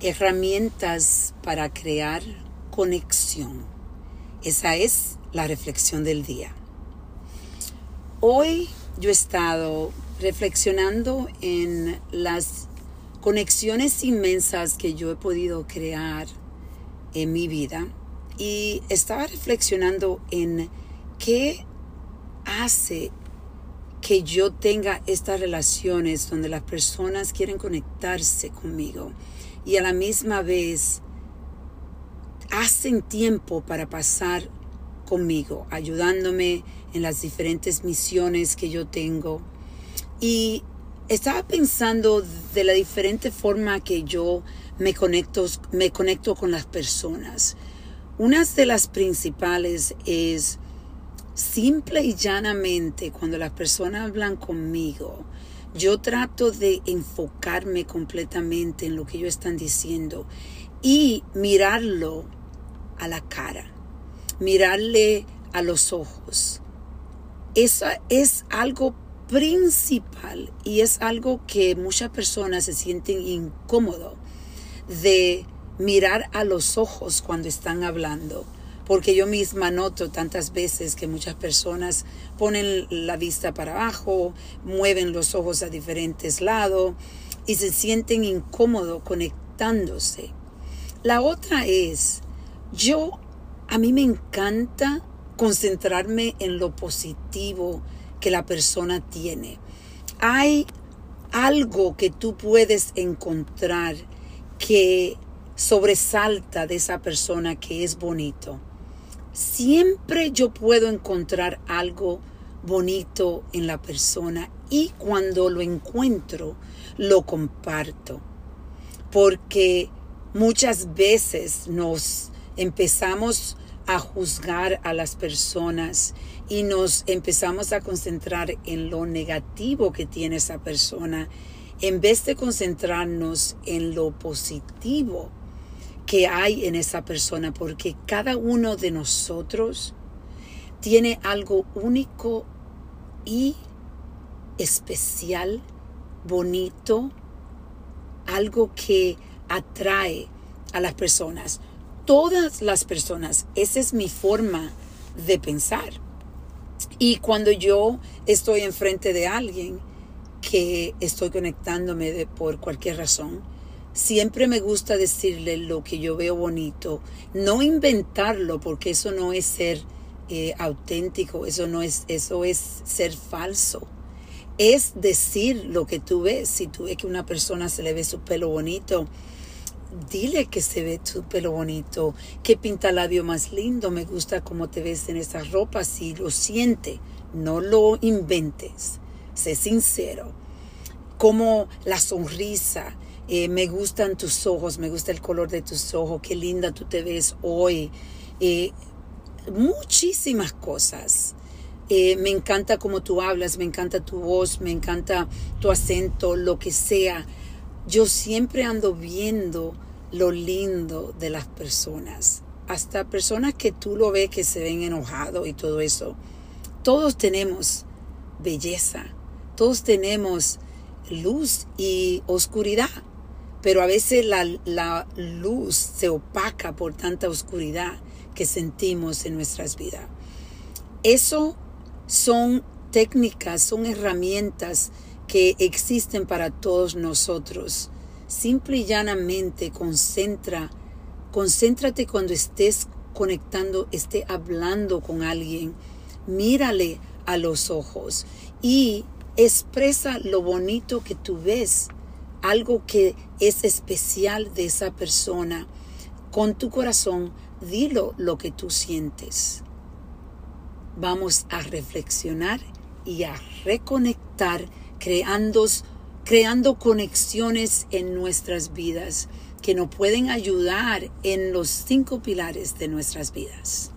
herramientas para crear conexión. Esa es la reflexión del día. Hoy yo he estado reflexionando en las conexiones inmensas que yo he podido crear en mi vida y estaba reflexionando en qué hace que yo tenga estas relaciones donde las personas quieren conectarse conmigo y a la misma vez hacen tiempo para pasar conmigo, ayudándome en las diferentes misiones que yo tengo. Y estaba pensando de la diferente forma que yo me conecto, me conecto con las personas. Una de las principales es simple y llanamente cuando las personas hablan conmigo, yo trato de enfocarme completamente en lo que ellos están diciendo y mirarlo a la cara, mirarle a los ojos. Eso es algo principal y es algo que muchas personas se sienten incómodo de mirar a los ojos cuando están hablando porque yo misma noto tantas veces que muchas personas ponen la vista para abajo, mueven los ojos a diferentes lados y se sienten incómodos conectándose. La otra es, yo, a mí me encanta concentrarme en lo positivo que la persona tiene. Hay algo que tú puedes encontrar que sobresalta de esa persona que es bonito siempre yo puedo encontrar algo bonito en la persona y cuando lo encuentro lo comparto. Porque muchas veces nos empezamos a juzgar a las personas y nos empezamos a concentrar en lo negativo que tiene esa persona en vez de concentrarnos en lo positivo que hay en esa persona, porque cada uno de nosotros tiene algo único y especial, bonito, algo que atrae a las personas. Todas las personas, esa es mi forma de pensar. Y cuando yo estoy enfrente de alguien que estoy conectándome por cualquier razón, Siempre me gusta decirle lo que yo veo bonito, no inventarlo porque eso no es ser eh, auténtico, eso no es, eso es ser falso. Es decir lo que tú ves. Si tú ves que una persona se le ve su pelo bonito, dile que se ve tu pelo bonito, que pinta labio más lindo, me gusta cómo te ves en esa ropa, si lo siente, no lo inventes, sé sincero. Como la sonrisa, eh, me gustan tus ojos, me gusta el color de tus ojos, qué linda tú te ves hoy. Eh, muchísimas cosas. Eh, me encanta cómo tú hablas, me encanta tu voz, me encanta tu acento, lo que sea. Yo siempre ando viendo lo lindo de las personas. Hasta personas que tú lo ves que se ven enojados y todo eso. Todos tenemos belleza, todos tenemos luz y oscuridad pero a veces la, luz se opaca por tanta oscuridad que sentimos en nuestras vidas. Eso son técnicas, son herramientas que existen para todos nosotros. Simple y llanamente concentra, concéntrate cuando estés conectando, esté hablando con alguien, mírale a los ojos y expresa lo bonito que tú ves algo que es especial de esa persona, con tu corazón, dilo lo que tú sientes. Vamos a reflexionar y a reconectar creando, creando conexiones en nuestras vidas que nos pueden ayudar en los cinco pilares de nuestras vidas.